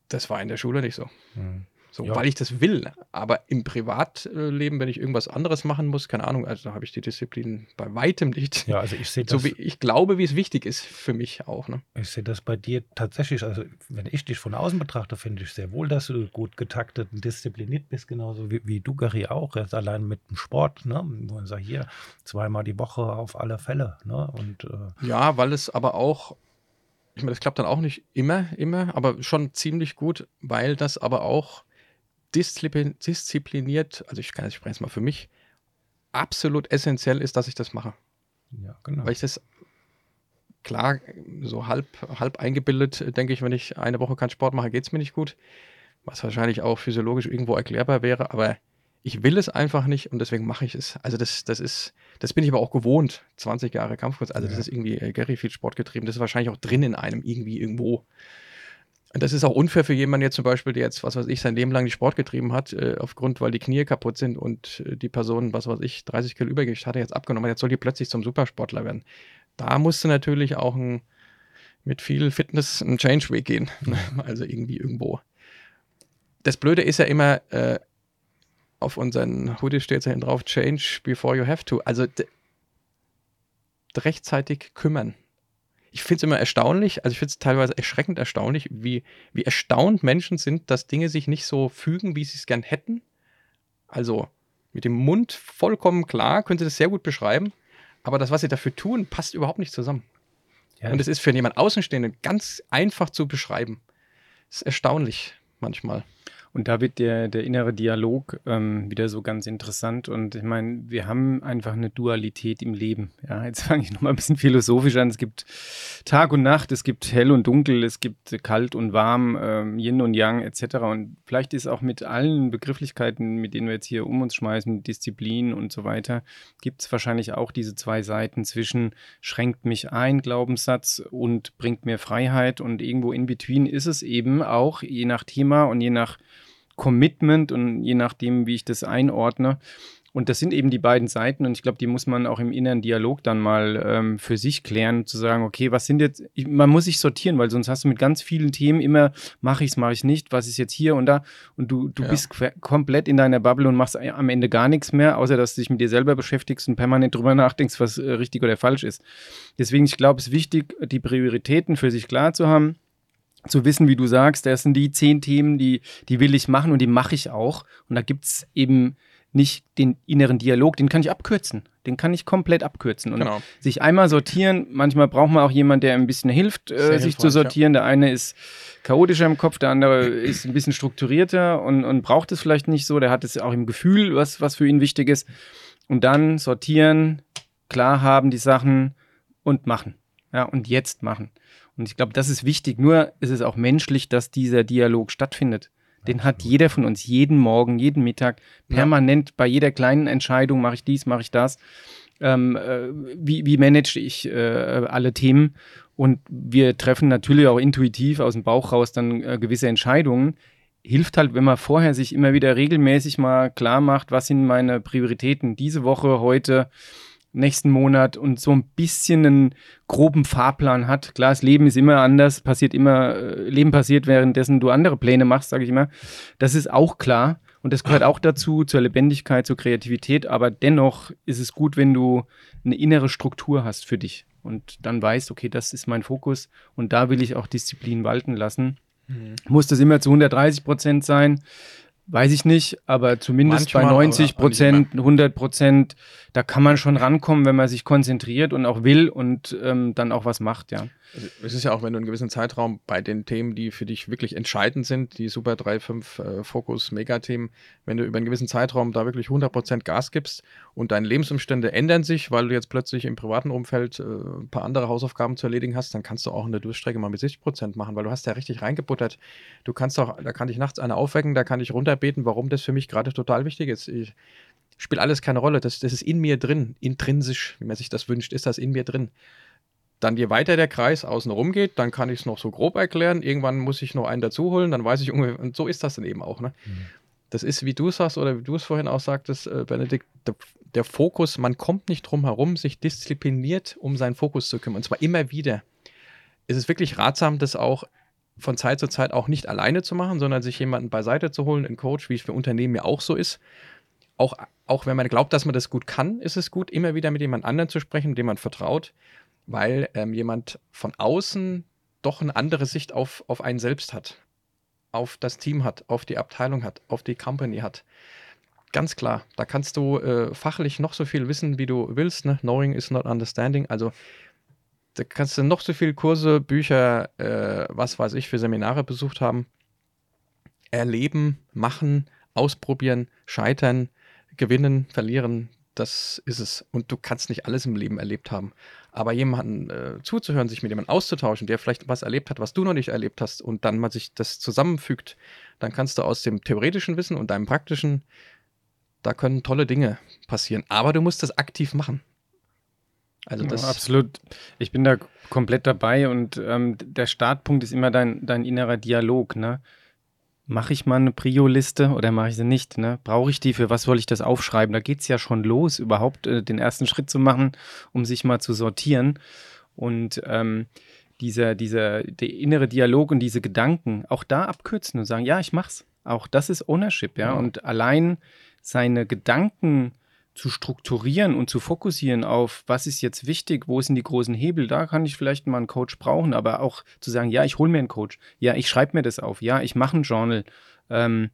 Das war in der Schule nicht so. Mhm. So, Ja. weil ich das will. Aber im Privatleben, wenn ich irgendwas anderes machen muss, keine Ahnung, also da habe ich die Disziplin bei weitem nicht. Ja, also ich sehe *laughs* so das, wie ich glaube, wie es wichtig ist für mich auch. Ne? ich sehe das bei dir tatsächlich, also wenn ich dich von außen betrachte, finde ich sehr wohl, dass du gut getaktet und diszipliniert bist, genauso wie, wie du, Gary, auch. Jetzt allein mit dem Sport, ne? Wo man sagt, hier, zweimal die Woche auf alle Fälle, ne? Und äh, Ja, weil es aber auch, ich meine, das klappt dann auch nicht immer, immer, aber schon ziemlich gut, weil das aber auch disziplin diszipliniert, also ich kann jetzt sprechen jetzt mal für mich, absolut essentiell ist, dass ich das mache. ja, genau. Weil ich das klar, so halb, halb eingebildet, denke ich, wenn ich eine Woche keinen Sport mache, geht es mir nicht gut. Was wahrscheinlich auch physiologisch irgendwo erklärbar wäre, aber ich will es einfach nicht und deswegen mache ich es. Also das, das ist, das bin ich aber auch gewohnt. 20 Jahre Kampfkunst, also das Ja. ist irgendwie äh, Gary viel Sport getrieben. Das ist wahrscheinlich auch drin in einem irgendwie irgendwo. Und das ist auch unfair für jemanden jetzt zum Beispiel, der jetzt, was weiß ich, sein Leben lang nicht Sport getrieben hat, äh, aufgrund, weil die Knie kaputt sind und äh, die Person, was weiß ich, 30 Kilo Übergewicht hatte, jetzt abgenommen hat, jetzt soll die plötzlich zum Supersportler werden. Da musste natürlich auch ein, mit viel Fitness einen Change-Weg gehen. *laughs* *laughs* also irgendwie irgendwo. Das Blöde ist ja immer, äh, auf unseren Hoodie steht ja hinten drauf, change before you have to. Also rechtzeitig kümmern. Ich finde es immer erstaunlich, also ich finde es teilweise erschreckend erstaunlich, wie, wie erstaunt Menschen sind, dass Dinge sich nicht so fügen, wie sie es gern hätten. Also mit dem Mund vollkommen klar, können sie das sehr gut beschreiben, aber das, was sie dafür tun, passt überhaupt nicht zusammen. ja, Und es ist für jemand Außenstehenden ganz einfach zu beschreiben. Das ist erstaunlich manchmal. Und da wird der, der innere Dialog ähm, wieder so ganz interessant. Und ich meine, wir haben einfach eine Dualität im Leben. Ja, jetzt *laughs* fange ich nochmal ein bisschen philosophisch an. Es gibt Tag und Nacht, es gibt hell und dunkel, es gibt kalt und warm, ähm, Yin und Yang etc. Und vielleicht ist auch mit allen Begrifflichkeiten, mit denen wir jetzt hier um uns schmeißen, Disziplin und so weiter, gibt es wahrscheinlich auch diese zwei Seiten zwischen schränkt mich ein, Glaubenssatz und bringt mir Freiheit. Und irgendwo in between ist es eben auch, je nach Thema und je nach Commitment und je nachdem, wie ich das einordne. Und das sind eben die beiden Seiten und ich glaube, die muss man auch im inneren Dialog dann mal ähm, für sich klären, zu sagen, okay, was sind jetzt, ich, man muss sich sortieren, weil sonst hast du mit ganz vielen Themen immer, mache ich es, mache ich nicht, was ist jetzt hier und da und du, du ja. bist komplett in deiner Bubble und machst am Ende gar nichts mehr, außer dass du dich mit dir selber beschäftigst und permanent drüber nachdenkst, was äh, richtig oder falsch ist. Deswegen, ich glaube, es ist wichtig, die Prioritäten für sich klar zu haben zu wissen, wie du sagst, das sind die zehn Themen, die, die will ich machen und die mache ich auch. Und da gibt es eben nicht den inneren Dialog, den kann ich abkürzen. Den kann ich komplett abkürzen und genau. sich einmal sortieren. Manchmal braucht man auch jemanden, der ein bisschen hilft, äh, sich zu sortieren. Ja. Der eine ist chaotischer im Kopf, der andere ist ein bisschen strukturierter und, und braucht es vielleicht nicht so. Der hat es auch im Gefühl, was, was für ihn wichtig ist. Und dann sortieren, klar haben die Sachen und machen. Ja, und jetzt machen. Und ich glaube, das ist wichtig. Nur ist es auch menschlich, dass dieser Dialog stattfindet. Den hat jeder von uns jeden Morgen, jeden Mittag, permanent ja. bei jeder kleinen Entscheidung, mache ich dies, mache ich das. Ähm, äh, wie, wie manage ich äh, alle Themen? Und wir treffen natürlich auch intuitiv aus dem Bauch raus dann äh, gewisse Entscheidungen. Hilft halt, wenn man vorher sich immer wieder regelmäßig mal klar macht, was sind meine Prioritäten diese Woche, heute, nächsten Monat und so ein bisschen einen groben Fahrplan hat. Klar, das Leben ist immer anders, passiert immer, äh, Leben passiert, währenddessen du andere Pläne machst, sage ich immer. Das ist auch klar und das gehört auch dazu, zur Lebendigkeit, zur Kreativität, aber dennoch ist es gut, wenn du eine innere Struktur hast für dich und dann weißt, okay, das ist mein Fokus und da will ich auch Disziplin walten lassen. Mhm. Muss das immer zu 130 Prozent sein? Weiß ich nicht, aber zumindest Manchmal, bei 90 Prozent, 100 Prozent, da kann man schon rankommen, wenn man sich konzentriert und auch will und ähm, dann auch was macht, ja. Es ist ja auch, wenn du einen gewissen Zeitraum bei den Themen, die für dich wirklich entscheidend sind, die Super 3, 5 äh, Fokus, Megathemen, wenn du über einen gewissen Zeitraum da wirklich 100% Gas gibst und deine Lebensumstände ändern sich, weil du jetzt plötzlich im privaten Umfeld äh, ein paar andere Hausaufgaben zu erledigen hast, dann kannst du auch eine Durchstrecke mal mit 60% machen, weil du hast ja richtig reingebuttert. Du kannst auch, da kann ich nachts eine aufwecken, da kann ich runterbeten, warum das für mich gerade total wichtig ist. Ich, spielt alles keine Rolle. Das, das ist in mir drin, intrinsisch, wie man sich das wünscht, ist das in mir drin. Dann je weiter der Kreis außen rum geht, dann kann ich es noch so grob erklären. Irgendwann muss ich noch einen dazu holen, dann weiß ich ungefähr, und so ist das dann eben auch. Ne? Mhm. Das ist, wie du sagst oder wie du es vorhin auch sagtest, äh, Benedikt, der, der, Fokus, man kommt nicht drum herum, sich diszipliniert um seinen Fokus zu kümmern. Und zwar immer wieder. Es ist wirklich ratsam, das auch von Zeit zu Zeit auch nicht alleine zu machen, sondern sich jemanden beiseite zu holen, einen Coach, wie es für Unternehmen ja auch so ist. Auch, auch wenn man glaubt, dass man das gut kann, ist es gut, immer wieder mit jemand anderem zu sprechen, dem man vertraut, weil ähm, jemand von außen doch eine andere Sicht auf, auf einen selbst hat, auf das Team hat, auf die Abteilung hat, auf die Company hat. Ganz klar, da kannst du äh, fachlich noch so viel wissen, wie du willst. Ne? Knowing is not understanding. Also da kannst du noch so viele Kurse, Bücher, äh, was weiß ich, für Seminare besucht haben. Erleben, machen, ausprobieren, scheitern, gewinnen, verlieren, das ist es. Und du kannst nicht alles im Leben erlebt haben. Aber jemanden äh, zuzuhören, sich mit jemandem auszutauschen, der vielleicht was erlebt hat, was du noch nicht erlebt hast, und dann mal sich das zusammenfügt, dann kannst du aus dem theoretischen Wissen und deinem praktischen, da können tolle Dinge passieren. Aber du musst das aktiv machen. Also das ja, absolut. Ich bin da komplett dabei und ähm, der Startpunkt ist immer dein, dein innerer Dialog. Ne? Mache ich mal eine Prio-Liste oder mache ich sie nicht? Ne? Brauche ich die? Für was soll ich das aufschreiben? Da geht es ja schon los, überhaupt äh, den ersten Schritt zu machen, um sich mal zu sortieren. Und ähm, dieser, dieser, der innere Dialog und diese Gedanken auch da abkürzen und sagen, ja, ich mach's. Auch das ist Ownership, ja. ja. Und allein seine Gedanken zu strukturieren und zu fokussieren auf, was ist jetzt wichtig, wo sind die großen Hebel, da kann ich vielleicht mal einen Coach brauchen, aber auch zu sagen, ja, ich hole mir einen Coach, ja, ich schreibe mir das auf, ja, ich mache ein Journal, ähm,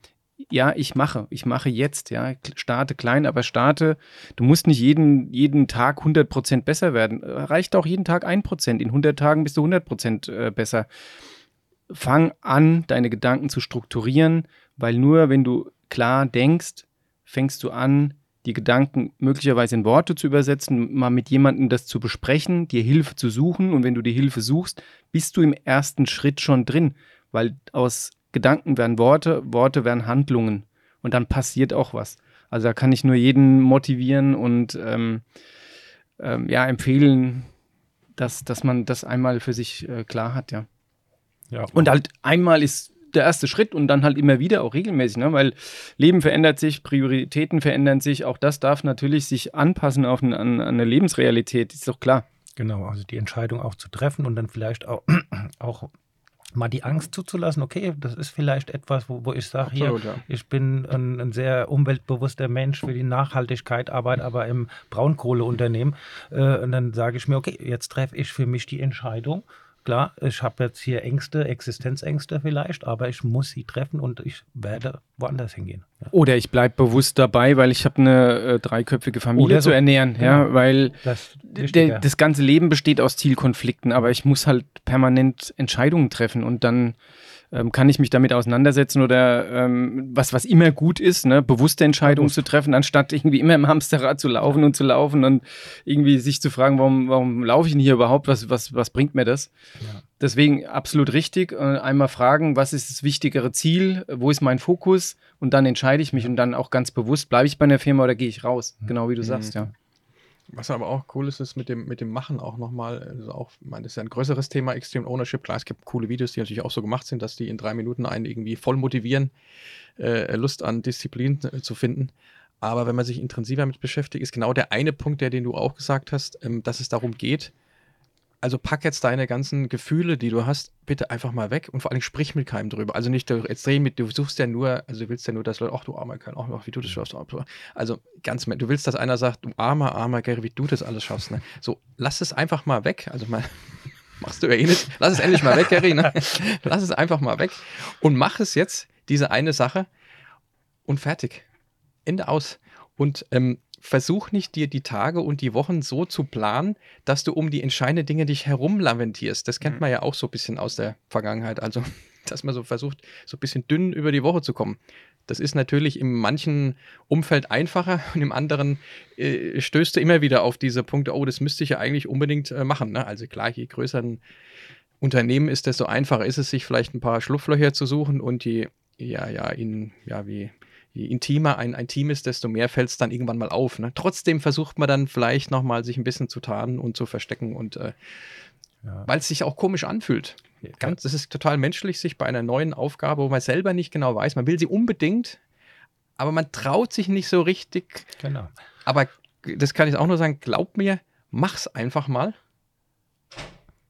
ja, ich mache, ich mache jetzt, ja, starte klein, aber starte, du musst nicht jeden, jeden Tag 100% besser werden, reicht auch jeden Tag 1%, in 100 Tagen bist du 100% äh, besser. Fang an, deine Gedanken zu strukturieren, weil nur wenn du klar denkst, fängst du an, die Gedanken möglicherweise in Worte zu übersetzen, mal mit jemandem das zu besprechen, dir Hilfe zu suchen. Und wenn du die Hilfe suchst, bist du im ersten Schritt schon drin, weil aus Gedanken werden Worte, Worte werden Handlungen und dann passiert auch was. Also da kann ich nur jeden motivieren und ähm, ähm, ja, empfehlen, dass, dass man das einmal für sich äh, klar hat, ja. ja. Und halt einmal ist der erste Schritt und dann halt immer wieder auch regelmäßig, ne? weil Leben verändert sich, Prioritäten verändern sich, auch das darf natürlich sich anpassen auf eine, an, eine Lebensrealität, ist doch klar. Genau, also die Entscheidung auch zu treffen und dann vielleicht auch, *clears throat* auch mal die Angst zuzulassen, okay, das ist vielleicht etwas, wo, wo ich sage, hier, ja. ich bin ein, ein, sehr umweltbewusster Mensch für die Nachhaltigkeit, arbeite aber im Braunkohleunternehmen. Äh, und dann sage ich mir, okay, jetzt treffe ich für mich die Entscheidung Klar, ich habe jetzt hier Ängste, Existenzängste vielleicht, aber ich muss sie treffen und ich werde woanders hingehen. Ja. Oder ich bleibe bewusst dabei, weil ich habe eine äh, dreiköpfige Familie so. zu ernähren, ja, ja weil das, der, das ganze Leben besteht aus Zielkonflikten, aber ich muss halt permanent Entscheidungen treffen und dann ähm, kann ich mich damit auseinandersetzen oder ähm, was, was immer gut ist, ne, bewusste Entscheidungen Bewusst. zu treffen, anstatt irgendwie immer im Hamsterrad zu laufen und zu laufen und irgendwie sich zu fragen, warum, warum laufe ich denn hier überhaupt, was, was, was bringt mir das? Ja. Deswegen absolut richtig. Äh, einmal fragen, was ist das wichtigere Ziel, wo ist mein Fokus und dann entscheide ich mich und dann auch ganz bewusst, bleibe ich bei einer Firma oder gehe ich raus? Mhm. Genau wie du mhm. sagst, ja. Was aber auch cool ist, ist mit dem, mit dem Machen auch nochmal, also auch, meine, das ist ja ein größeres Thema, Extreme Ownership. Klar, es gibt coole Videos, die natürlich auch so gemacht sind, dass die in drei Minuten einen irgendwie voll motivieren, äh, Lust an Disziplin äh, zu finden. Aber wenn man sich intensiver damit beschäftigt, ist genau der eine Punkt, der, den du auch gesagt hast, ähm, dass es darum geht, also pack jetzt deine ganzen Gefühle, die du hast, bitte einfach mal weg und vor allem sprich mit keinem drüber. Also nicht extrem mit, du suchst ja nur, also du willst ja nur, dass Leute, ach du armer Kerl, ach, wie du das schaffst. Also ganz, du willst, dass einer sagt, du armer, armer Gary, wie du das alles schaffst. Ne? So, lass es einfach mal weg. Also mal, *laughs* machst du ja eh nicht. Lass es endlich mal weg, Gary. Ne? *laughs* Lass es einfach mal weg und mach es jetzt, diese eine Sache und fertig. Ende aus. Und ähm, versuch nicht, dir die Tage und die Wochen so zu planen, dass du um die entscheidenden Dinge dich herum lamentierst. Das kennt mhm. man ja auch so ein bisschen aus der Vergangenheit. Also, *laughs* dass man so versucht, so ein bisschen dünn über die Woche zu kommen. Das ist natürlich in manchen Umfeld einfacher *laughs* und im anderen äh, stößt du immer wieder auf diese Punkte, oh, das müsste ich ja eigentlich unbedingt äh, machen. Ne? Also klar, je größer ein Unternehmen ist, desto einfacher ist es, sich vielleicht ein paar Schlupflöcher zu suchen und die, ja, ja, in, ja, wie je intimer ein, ein Team ist, desto mehr fällt es dann irgendwann mal auf. Ne? Trotzdem versucht man dann vielleicht nochmal sich ein bisschen zu tarnen und zu verstecken und äh, ja. weil es sich auch komisch anfühlt. Ganz, das ist total menschlich, sich bei einer neuen Aufgabe, wo man selber nicht genau weiß, man will sie unbedingt, aber man traut sich nicht so richtig. Genau. Aber das kann ich auch nur sagen, glaub mir, mach's einfach mal.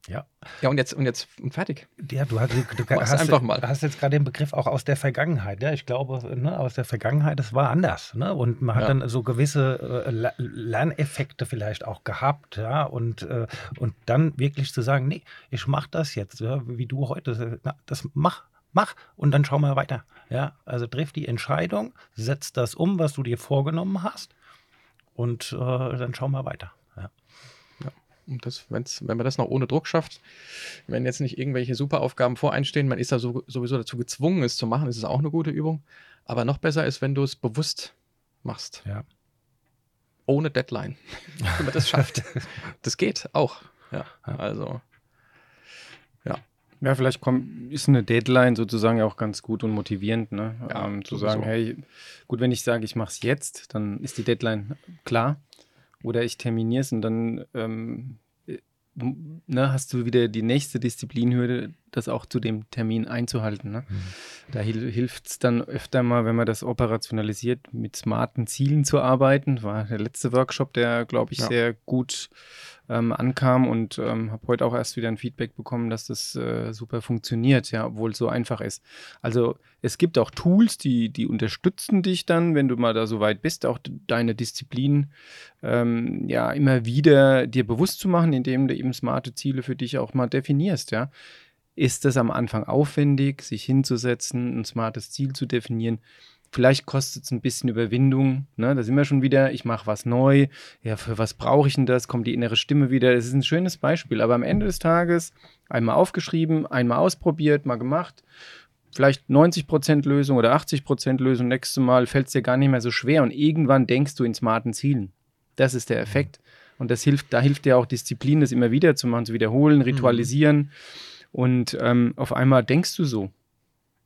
Ja. Ja, und jetzt, und jetzt und fertig. Ja, du hast, du hast, einfach mal. hast jetzt gerade den Begriff auch aus der Vergangenheit. Ja, ich glaube, ne, aus der Vergangenheit, das war anders. Ne? Und man hat ja. dann so gewisse äh, Lerneffekte vielleicht auch gehabt. Ja, und, äh, und dann wirklich zu sagen, nee, ich mache das jetzt, ja, wie du heute. Na, das mach, mach und dann schau mal weiter. Ja, also triff die Entscheidung, setz das um, was du dir vorgenommen hast und äh, dann schau mal weiter. Und das, wenn's, wenn man das noch ohne Druck schafft, wenn jetzt nicht irgendwelche Superaufgaben voreinstehen, man ist da so, sowieso dazu gezwungen, es zu machen, ist es auch eine gute Übung. Aber noch besser ist, wenn du es bewusst machst. Ja. Ohne Deadline. *laughs* wenn man das schafft. das geht auch. Ja, also. Ja. Ja, vielleicht kommt, ist eine Deadline sozusagen auch ganz gut und motivierend, ne? Ja, ähm, zu sagen, hey, gut, wenn ich sage, ich mache es jetzt, dann ist die Deadline klar. Oder ich terminiere es und dann ähm, äh, ne, hast du wieder die nächste Disziplinhürde, das auch zu dem Termin einzuhalten. Ne? Mhm. Da hil hilft es dann öfter mal, wenn man das operationalisiert, mit smarten Zielen zu arbeiten. War der letzte Workshop, der, glaube ich, ja. sehr gut ähm, ankam und ähm, habe heute auch erst wieder ein Feedback bekommen, dass das äh, super funktioniert, ja, obwohl es so einfach ist. Also es gibt auch Tools, die, die unterstützen dich dann, wenn du mal da so weit bist, auch deine Disziplin ähm, ja immer wieder dir bewusst zu machen, indem du eben smarte Ziele für dich auch mal definierst, ja. Ist es am Anfang aufwendig, sich hinzusetzen, ein smartes Ziel zu definieren? Vielleicht kostet es ein bisschen Überwindung. Ne? Da sind wir schon wieder, ich mache was neu. Ja, für was brauche ich denn das? Kommt die innere Stimme wieder. Das ist ein schönes Beispiel. Aber am Ende des Tages einmal aufgeschrieben, einmal ausprobiert, mal gemacht. Vielleicht 90% Lösung oder 80% Lösung. Nächstes Mal fällt es dir gar nicht mehr so schwer. Und irgendwann denkst du in smarten Zielen. Das ist der Effekt. Und das hilft, da hilft dir auch Disziplin, das immer wieder zu machen, zu wiederholen, mhm. ritualisieren. Mhm. Und ähm, auf einmal denkst du so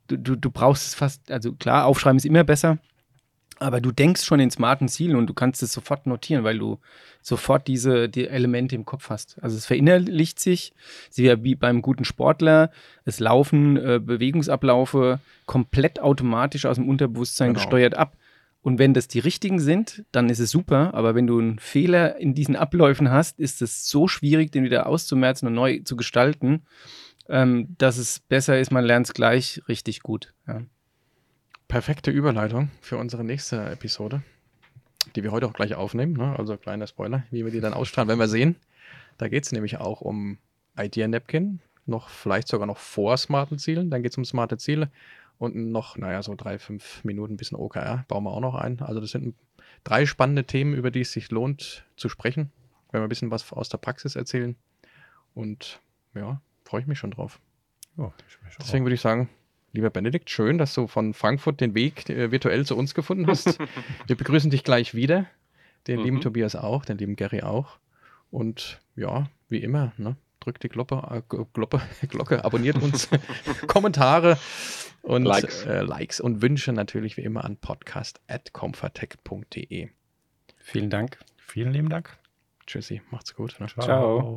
du, du, du brauchst es fast, also klar, aufschreiben ist immer besser, Aber du denkst schon in smarten Zielen und du kannst es sofort notieren, weil du sofort diese die Elemente im Kopf hast. Also es verinnerlicht sich, sie ja wie beim guten Sportler, es laufen äh, Bewegungsablaufe komplett automatisch aus dem Unterbewusstsein Genau. gesteuert ab. Und wenn das die richtigen sind, dann ist es super. Aber wenn du einen Fehler in diesen Abläufen hast, ist es so schwierig, den wieder auszumerzen und neu zu gestalten, ähm, dass es besser ist, man lernt es gleich richtig gut. Ja. Perfekte Überleitung für unsere nächste Episode, die wir heute auch gleich aufnehmen. Ne? Also kleiner Spoiler, wie wir die dann ausstrahlen, wenn wir sehen. Da geht es nämlich auch um Idea Napkin, noch vielleicht sogar noch vor smarten Zielen. Dann geht es um smarte Ziele und noch, naja, so drei, fünf Minuten ein bisschen OKR bauen wir auch noch ein. Also das sind drei spannende Themen, über die es sich lohnt zu sprechen, wenn wir ein bisschen was aus der Praxis erzählen. Und ja, freue ich mich schon drauf. Ja, ich mich auch. Deswegen würde ich sagen, lieber Benedikt, schön, dass du von Frankfurt den Weg äh, virtuell zu uns gefunden hast. *laughs* Wir begrüßen dich gleich wieder. Den lieben Mhm. Tobias auch, den lieben Gary auch. Und ja, wie immer, ne? drückt die Glocke, äh, G- Glocke, *laughs* Glocke, abonniert uns, *laughs* Kommentare und Likes. Äh, Likes und Wünsche natürlich wie immer an podcast.comfortech.de. Vielen Dank. Vielen lieben Dank. Tschüssi, macht's gut. Ne? Ciao.